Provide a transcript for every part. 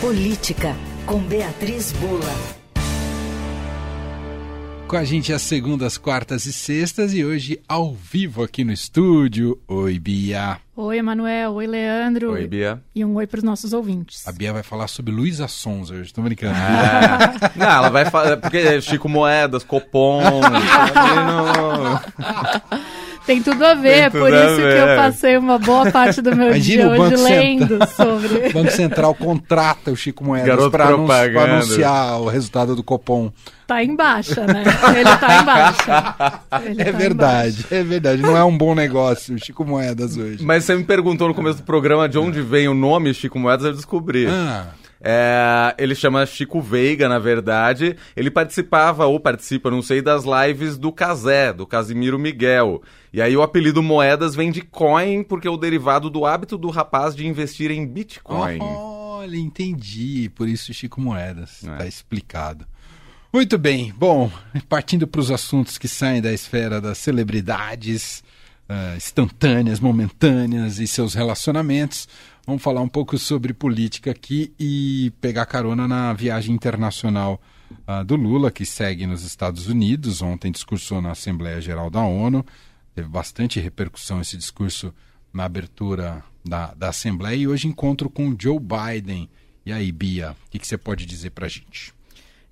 Política, com Beatriz Bula. Com a gente às segundas, quartas e sextas e hoje ao vivo aqui no estúdio. Oi, Bia. Oi, Emanuel. Oi, Leandro. Oi, Bia. E um oi para os nossos ouvintes. A Bia vai falar sobre Luísa Sons hoje, tô brincando. É. Não, ela vai falar. Porque Chico Moedas, Copom. Tem tudo a ver, por tudo a isso que ver. eu passei uma boa parte do meu Imagina dia o hoje Banco lendo Central. sobre. O Banco Central contrata o Chico Moedas para anunciar o resultado do Copom. Tá em baixa, né? Ele tá em baixa. Ele É tá verdade, é verdade. Não é um bom negócio o Chico Moedas hoje. Mas você me perguntou no começo do programa de onde vem o nome Chico Moedas, eu descobri. Ah, É, ele chama Chico Veiga, na verdade. Ele participava, ou participa, não sei, das lives do Casé, do Casimiro Miguel. E aí o apelido Moedas vem de coin, porque é o derivado do hábito do rapaz de investir em Bitcoin. olha, entendi. Por isso Chico Moedas. É. Tá explicado. Muito bem. Bom, partindo para os assuntos que saem da esfera das celebridades ah, instantâneas, momentâneas e seus relacionamentos, vamos falar um pouco sobre política aqui e pegar carona na viagem internacional ah, do Lula, que segue nos Estados Unidos. Ontem discursou na Assembleia Geral da ONU. Teve bastante repercussão esse discurso na abertura da, da Assembleia e hoje encontro com Joe Biden. E aí, Bia, o que, que você pode dizer para gente?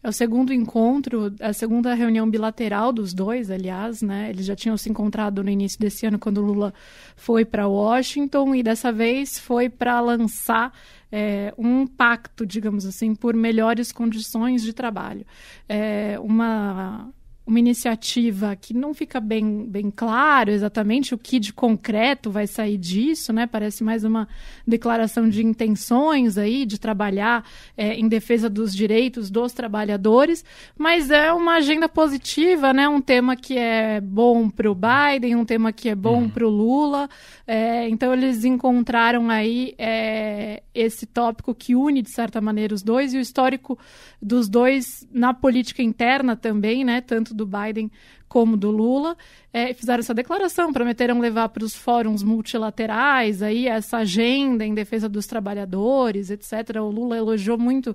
É o segundo encontro, a segunda reunião bilateral dos dois, aliás, né? Eles já tinham se encontrado no início desse ano, quando Lula foi para Washington, e dessa vez foi para lançar é, um pacto, digamos assim, por melhores condições de trabalho. É, uma uma iniciativa que não fica bem, bem claro exatamente o que de concreto vai sair disso, né? Parece mais uma declaração de intenções aí de trabalhar é, em defesa dos direitos dos trabalhadores, mas é uma agenda positiva, né? Um tema que é bom para o Biden, um tema que é bom para o Lula. É, então eles encontraram aí é, esse tópico que une de certa maneira os dois e o histórico dos dois na política interna também, né? Tanto do Biden como do Lula, é, fizeram essa declaração, prometeram levar para os fóruns multilaterais aí essa agenda em defesa dos trabalhadores, etc. O Lula elogiou muito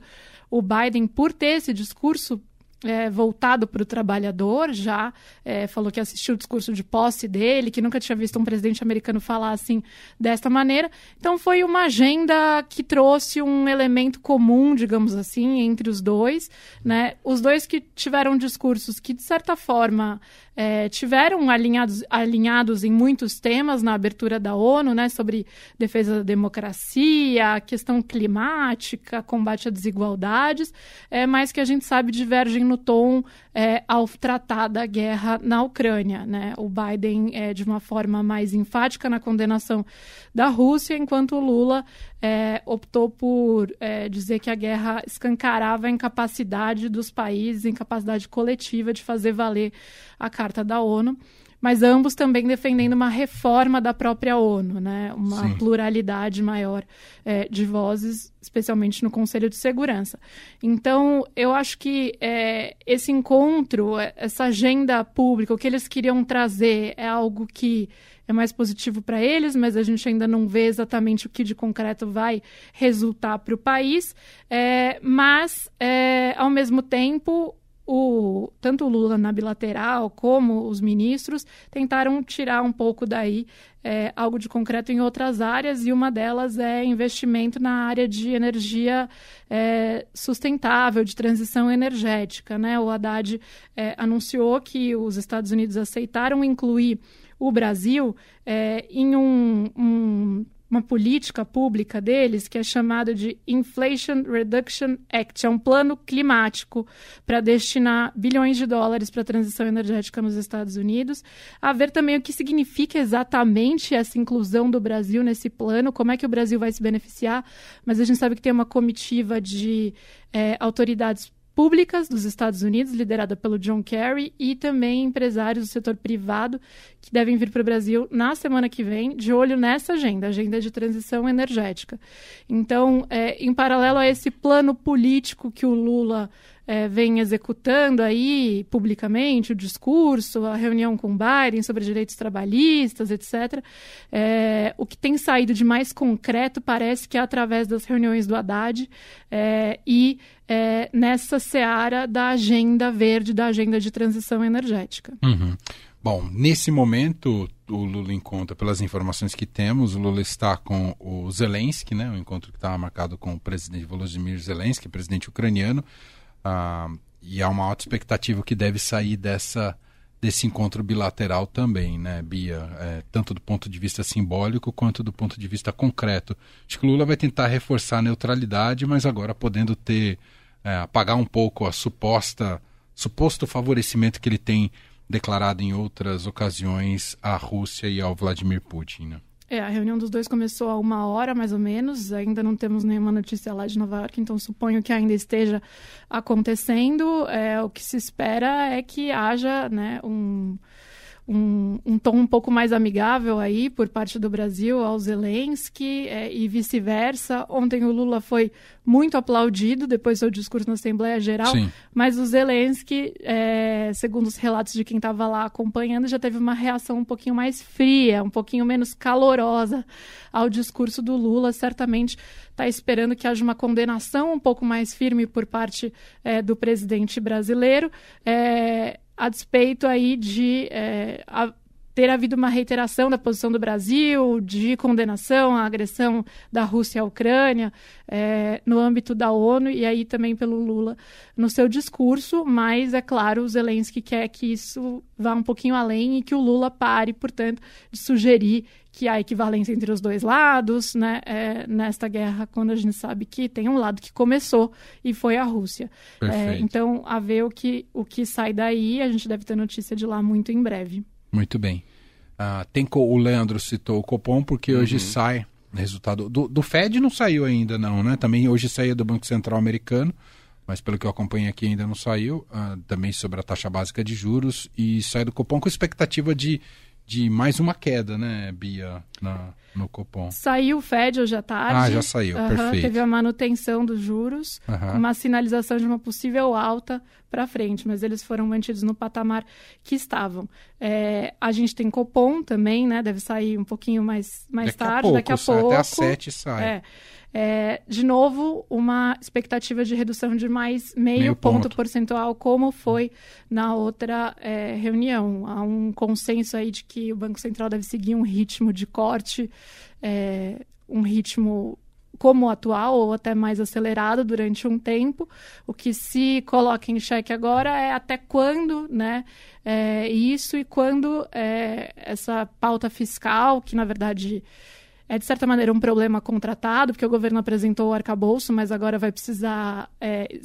o Biden por ter esse discurso é, voltado para o trabalhador, já é, falou que assistiu o discurso de posse dele, que nunca tinha visto um presidente americano falar assim desta maneira. Então foi uma agenda que trouxe um elemento comum, digamos assim, entre os dois, né? Os dois que tiveram discursos que de certa forma é, tiveram alinhados, alinhados em muitos temas na abertura da ONU, né? Sobre defesa da democracia, questão climática, combate a desigualdades, é, mas que a gente sabe divergem no tom é, ao tratar da guerra na Ucrânia. Né? O Biden é de uma forma mais enfática na condenação da Rússia, enquanto o Lula é, optou por é, dizer que a guerra escancarava a incapacidade dos países, incapacidade coletiva de fazer valer a Carta da ONU mas ambos também defendendo uma reforma da própria ONU, né? uma Sim. pluralidade maior é, de vozes, especialmente no Conselho de Segurança. Então, eu acho que é, esse encontro, é, essa agenda pública, o que eles queriam trazer é algo que é mais positivo para eles, mas a gente ainda não vê exatamente o que de concreto vai resultar para o país. É, mas, é, ao mesmo tempo, o, tanto o Lula na bilateral como os ministros tentaram tirar um pouco daí é, algo de concreto em outras áreas, e uma delas é investimento na área de energia é, sustentável, de transição energética. Né? O Haddad é, anunciou que os Estados Unidos aceitaram incluir o Brasil é, em um, um uma política pública deles que é chamado de Inflation Reduction Act. É um plano climático para destinar bilhões de dólares para a transição energética nos Estados Unidos. A ver também o que significa exatamente essa inclusão do Brasil nesse plano, como é que o Brasil vai se beneficiar. Mas a gente sabe que tem uma comitiva de é, autoridades públicas dos Estados Unidos, liderada pelo John Kerry, e também empresários do setor privado que devem vir para o Brasil na semana que vem, de olho nessa agenda, agenda de transição energética. Então, é, em paralelo a esse plano político que o Lula é, vem executando aí publicamente o discurso, a reunião com Biden sobre direitos trabalhistas, etc. É, o que tem saído de mais concreto parece que é através das reuniões do Haddad é, e é, nessa seara da agenda verde, da agenda de transição energética. Uhum. Bom, nesse momento, o Lula encontra, pelas informações que temos, o Lula está com o Zelensky, né, o encontro que estava marcado com o presidente Volodymyr Zelensky, presidente ucraniano. Ah, e há uma alta expectativa que deve sair dessa, desse encontro bilateral também, né, Bia? É, tanto do ponto de vista simbólico quanto do ponto de vista concreto. Acho que Lula vai tentar reforçar a neutralidade, mas agora podendo ter, é, apagar um pouco a suposta, suposto favorecimento que ele tem declarado em outras ocasiões à Rússia e ao Vladimir Putin. Né? É, a reunião dos dois começou há uma hora, mais ou menos. Ainda não temos nenhuma notícia lá de Nova York, então suponho que ainda esteja acontecendo. É, o que se espera é que haja né, um um, um, tom um pouco mais amigável aí por parte do Brasil ao Zelensky é, e vice-versa. Ontem o Lula foi muito aplaudido depois do seu discurso na Assembleia Geral, Sim. mas o Zelensky, é, segundo os relatos de quem estava lá acompanhando, já teve uma reação um pouquinho mais fria, um pouquinho menos calorosa ao discurso do Lula. Certamente está esperando que haja uma condenação um pouco mais firme por parte é, do presidente brasileiro. É, a despeito aí de é, a, ter havido uma reiteração da posição do Brasil, de condenação à agressão da Rússia à Ucrânia, é, no âmbito da ONU e aí também pelo Lula no seu discurso, mas é claro, o Zelensky quer que isso vá um pouquinho além e que o Lula pare, portanto, de sugerir que há equivalência entre os dois lados, né, é, nesta guerra, quando a gente sabe que tem um lado que começou e foi a Rússia. É, então, a ver o que, o que sai daí, a gente deve ter notícia de lá muito em breve. Muito bem. Uh, tem o Leandro citou o Copom porque uhum. hoje sai resultado do, do Fed não saiu ainda não, né? Também hoje saiu do Banco Central Americano, mas pelo que eu acompanho aqui ainda não saiu. Uh, também sobre a taxa básica de juros e sai do Copom com expectativa de de mais uma queda, né, Bia, na, no Copom. Saiu o Fed hoje à tarde. Ah, já saiu, uhum, perfeito. Teve a manutenção dos juros, uhum. uma sinalização de uma possível alta para frente, mas eles foram mantidos no patamar que estavam. É, a gente tem Copom também, né, deve sair um pouquinho mais, mais daqui tarde, a pouco, daqui a pouco. Até às sete sai. É. É, de novo, uma expectativa de redução de mais meio, meio ponto, ponto, percentual, como foi na outra é, reunião. Há um consenso aí de que o Banco Central deve seguir um ritmo de corte, é, um ritmo como o atual ou até mais acelerado durante um tempo. O que se coloca em xeque agora é até quando, né, é, isso e quando é, essa pauta fiscal, que na verdade é, de certa maneira, um problema contratado, porque o governo apresentou o arcabouço, mas agora vai precisar é,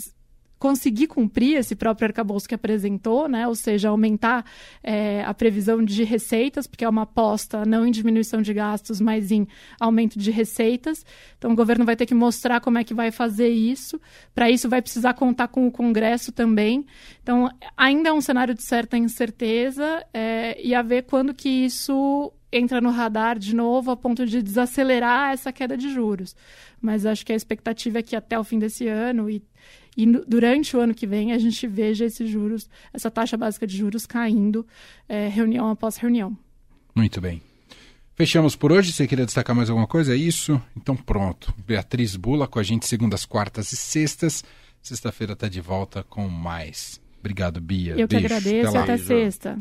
conseguir cumprir esse próprio arcabouço que apresentou, né? ou seja, aumentar é, a previsão de receitas, porque é uma aposta não em diminuição de gastos, mas em aumento de receitas. Então, o governo vai ter que mostrar como é que vai fazer isso. Para isso, vai precisar contar com o Congresso também. Então, ainda é um cenário de certa incerteza é, e a ver quando que isso entra no radar de novo a ponto de desacelerar essa queda de juros. Mas acho que a expectativa é que até o fim desse ano e, e durante o ano que vem a gente veja esses juros, essa taxa básica de juros caindo é, reunião após reunião. Muito bem. Fechamos por hoje. Você queria destacar mais alguma coisa? É isso? Então pronto. Beatriz Bula com a gente segundas, quartas e sextas. Sexta-feira está de volta com mais. Obrigado, Bia. Eu Beijo. que agradeço. Até, até sexta.